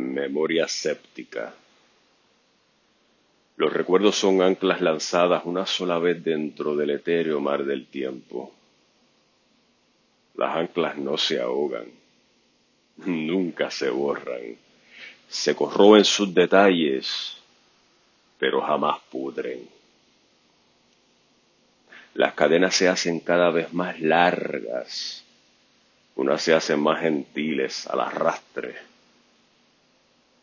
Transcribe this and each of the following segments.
Memoria séptica. Los recuerdos son anclas lanzadas una sola vez dentro del etéreo mar del tiempo. Las anclas no se ahogan, nunca se borran, se corroen sus detalles, pero jamás pudren. Las cadenas se hacen cada vez más largas, unas se hacen más gentiles al arrastre.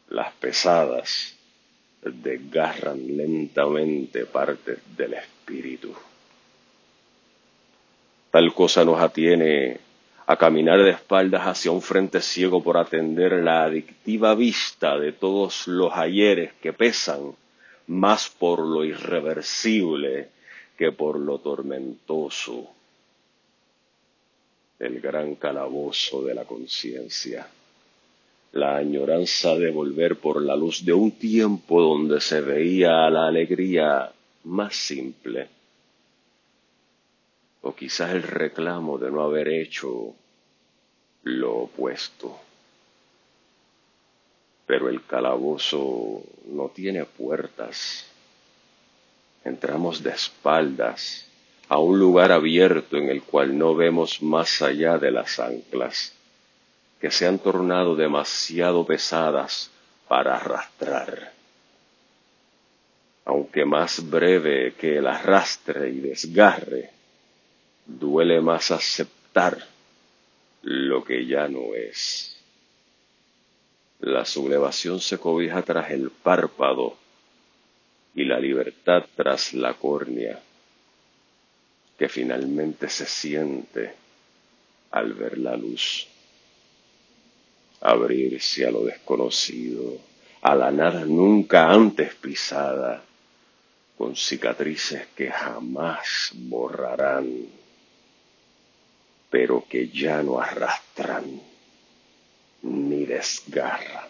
Las pesadas desgarran lentamente partes del espíritu. Tal cosa nos atiene a caminar de espaldas hacia un frente ciego por atender la adictiva vista de todos los ayeres que pesan más por lo irreversible que por lo tormentoso, el gran calabozo de la conciencia, la añoranza de volver por la luz de un tiempo donde se veía la alegría más simple, o quizás el reclamo de no haber hecho lo opuesto. Pero el calabozo no tiene puertas. Entramos de espaldas a un lugar abierto en el cual no vemos más allá de las anclas, que se han tornado demasiado pesadas para arrastrar. Aunque más breve que el arrastre y desgarre, duele más aceptar lo que ya no es. La sublevación se cobija tras el párpado y la libertad tras la córnea, que finalmente se siente al ver la luz. Abrirse a lo desconocido, a la nada nunca antes pisada, con cicatrices que jamás borrarán, pero que ya no arrastran ni desgarran.